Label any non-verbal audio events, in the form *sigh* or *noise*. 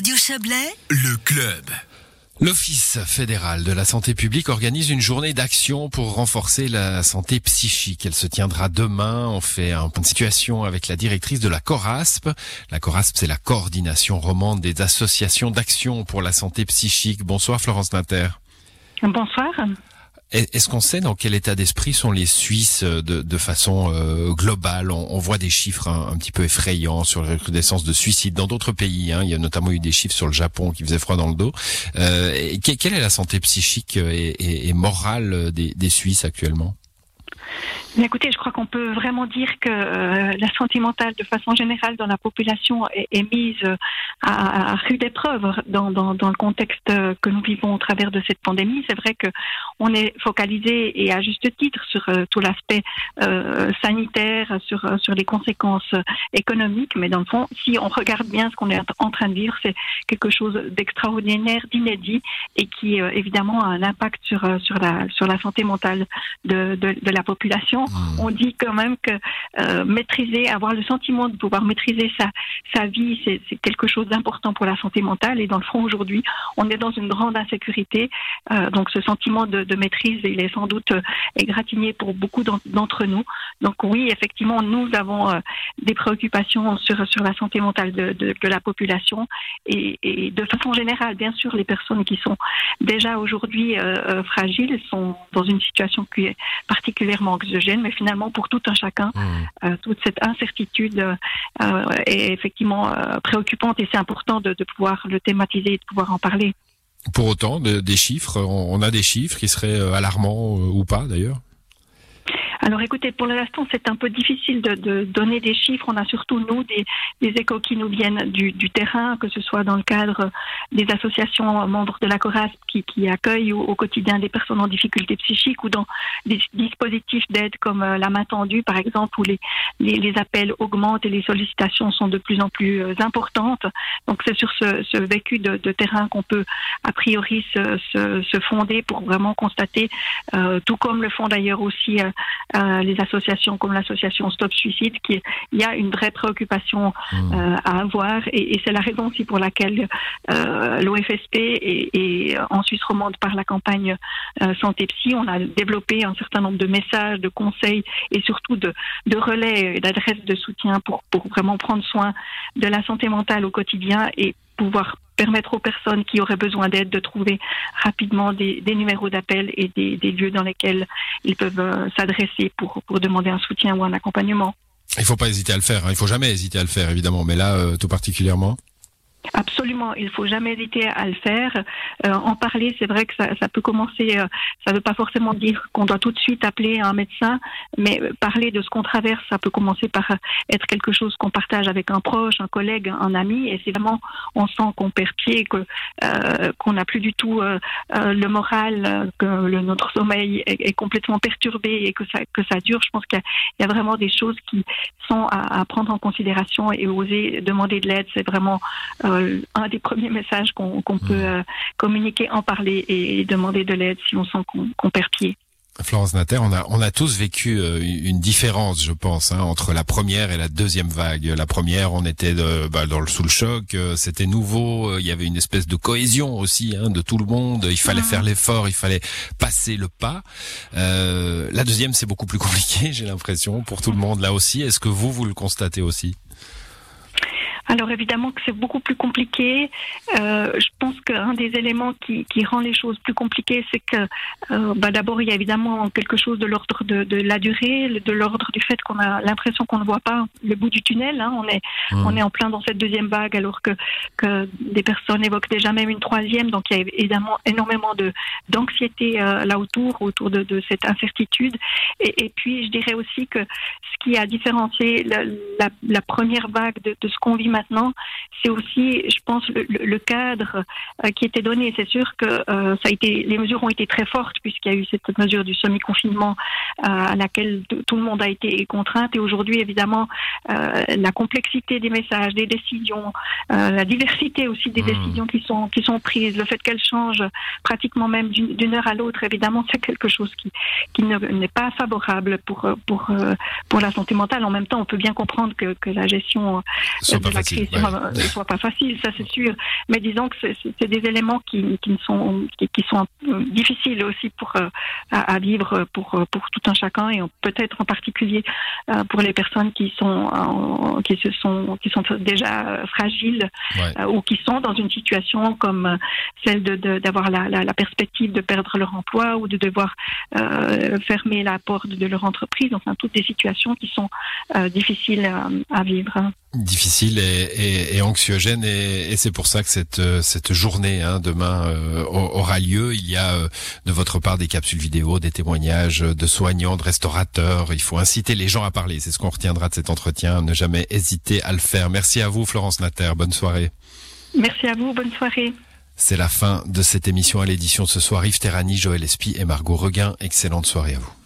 Radio Chablais, le club. L'Office fédéral de la santé publique organise une journée d'action pour renforcer la santé psychique. Elle se tiendra demain. On fait un point de situation avec la directrice de la CORASP. La CORASP, c'est la coordination romande des associations d'action pour la santé psychique. Bonsoir Florence Ninter. Bonsoir. Est-ce qu'on sait dans quel état d'esprit sont les Suisses euh, de, façon euh, globale? On, voit des chiffres un, petit peu effrayants sur la recrudescence de suicides dans d'autres pays. Hein. Il y a notamment eu des chiffres sur le Japon qui faisait froid dans le dos. Euh, quelle est la santé psychique et, morale des, Suisses actuellement? Écoutez, je crois qu'on peut vraiment dire que la santé mentale, de façon générale, dans la population, est mise à, à, rude épreuve dans, dans, dans, le contexte que nous vivons au travers de cette pandémie. C'est vrai que on est focalisé et à juste titre sur euh, tout l'aspect euh, sanitaire, sur sur les conséquences économiques, mais dans le fond, si on regarde bien ce qu'on est en train de vivre, c'est quelque chose d'extraordinaire, d'inédit, et qui euh, évidemment a un impact sur sur la sur la santé mentale de, de, de la population Mmh. On dit quand même que euh, maîtriser, avoir le sentiment de pouvoir maîtriser sa, sa vie, c'est quelque chose d'important pour la santé mentale. Et dans le fond, aujourd'hui, on est dans une grande insécurité. Euh, donc ce sentiment de, de, maîtrise, il est sans doute euh, égratigné pour beaucoup d'entre nous. Donc oui, effectivement, nous avons euh, des préoccupations sur, sur la santé mentale de, de, de la population. Et, et, de façon générale, bien sûr, les personnes qui sont déjà aujourd'hui euh, fragiles sont dans une situation qui est particulièrement anxiogène mais finalement pour tout un chacun, mmh. toute cette incertitude est effectivement préoccupante et c'est important de, pouvoir le thématiser et de pouvoir en parler. Pour autant, de, des chiffres, on a des chiffres qui seraient alarmants ou pas d'ailleurs? Alors écoutez, pour l'instant, c'est un peu difficile de, de, donner des chiffres. On a surtout, nous, des, des échos qui nous viennent du, du, terrain, que ce soit dans le cadre des associations membres de la CORASP qui, qui accueillent au, au, quotidien des personnes en difficulté psychique ou dans des dispositifs d'aide comme euh, la main tendue, par exemple, où les, les, les, appels augmentent et les sollicitations sont de plus en plus euh, importantes. Donc c'est sur ce, ce vécu de, de terrain qu'on peut, a priori, se, se, se, fonder pour vraiment constater, euh, tout comme le font d'ailleurs aussi euh, les associations comme l'association Stop Suicide, qu'il y a une vraie préoccupation mmh. euh, à avoir et, et c'est la raison aussi pour laquelle euh, l'OFSP et, et, en Suisse romande par la campagne euh, Santé Psy, on a développé un certain nombre de messages, de conseils et surtout de, de relais et d'adresses de soutien pour, pour vraiment prendre soin de la santé mentale au quotidien et pouvoir permettre aux personnes qui auraient besoin d'aide de trouver rapidement des, numéros d'appel et des, lieux dans lesquels ils peuvent euh, s'adresser pour, pour demander un soutien ou un accompagnement. Il ne faut pas hésiter à le faire, hein. il ne faut jamais hésiter à le faire évidemment, mais là euh, tout particulièrement. Absolument, il faut jamais hésiter à le faire. Euh, en parler, c'est vrai que ça, ça peut commencer. Euh, ça ne veut pas forcément dire qu'on doit tout de suite appeler un médecin, mais parler de ce qu'on traverse, ça peut commencer par être quelque chose qu'on partage avec un proche, un collègue, un ami. Et c'est vraiment, on sent qu'on perd pied, que euh, qu'on n'a plus du tout euh, euh, le moral, que le, notre sommeil est, complètement perturbé et que ça que ça dure. Je pense qu'il y, y, a vraiment des choses qui sont à, à prendre en considération et oser demander de l'aide. C'est vraiment euh, un des premiers messages qu'on qu peut euh, communiquer, en parler et, et demander de l'aide si on sent qu'on qu perd pied. Florence Natter, on a, on a tous vécu euh, une différence, je pense, hein, entre la première et la deuxième vague. La première, on était de, bah, dans le sous le choc, euh, c'était nouveau, il y avait une espèce de cohésion aussi hein, de tout le monde. Il fallait mmh. faire l'effort, il fallait passer le pas. Euh, la deuxième, c'est beaucoup plus *laughs* compliqué, j'ai l'impression, pour tout le monde là aussi. Est-ce que vous, vous le constatez aussi? Alors évidemment que c'est beaucoup plus compliqué. Euh, je pense qu'un des éléments qui, qui, rend les choses plus compliquées, c'est que euh, bah d'abord il y a évidemment quelque chose de l'ordre de, de, la durée, de l'ordre du fait qu'on a l'impression qu'on ne voit pas le bout du tunnel. Hein. On est mmh. on est en plein dans cette deuxième vague alors que que des personnes évoquent déjà même une troisième. Donc il y a évidemment énormément de d'anxiété euh, là autour autour de, de cette incertitude. Et, et, puis je dirais aussi que ce qui a différencié la, la, la première vague de, de ce qu'on vit maintenant maintenant, c'est aussi, je pense, le, le cadre euh, qui était donné. C'est sûr que euh, ça a été, les mesures ont été très fortes puisqu'il y a eu cette mesure du semi-confinement euh, à laquelle tout le monde a été contrainte. Et aujourd'hui, évidemment, euh, la complexité des messages, des décisions, la diversité aussi des mmh. décisions qui sont qui sont prises, le fait qu'elles changent pratiquement même d'une heure à l'autre, évidemment, c'est quelque chose qui qui n'est pas favorable pour pour pour la santé mentale. En même temps, on peut bien comprendre que, que la gestion de la facile. Ne soit pas facile, ça c'est sûr. Mais disons que c'est des éléments qui, qui sont qui, sont difficiles aussi pour à, vivre pour pour tout un chacun et peut-être en particulier pour les personnes qui sont qui se sont qui sont déjà fragiles ou qui sont dans une situation comme celle d'avoir de, la, la, perspective de perdre leur emploi ou de devoir fermer la porte de leur entreprise. Enfin, toutes des situations qui sont difficiles à, vivre. Difficile et, et, anxiogène et, c'est pour ça que cette cette journée hein, demain euh, aura lieu. Il y a euh, de votre part des capsules vidéo, des témoignages de soignants, de restaurateurs. Il faut inciter les gens à parler. C'est ce qu'on retiendra de cet entretien. Ne jamais hésiter à le faire. Merci à vous, Florence Natter. Bonne soirée. Merci à vous. Bonne soirée. C'est la fin de cette émission à l'édition ce soir. Yves Terrani, Joël Espy et Margot Reguin. Excellente soirée à vous.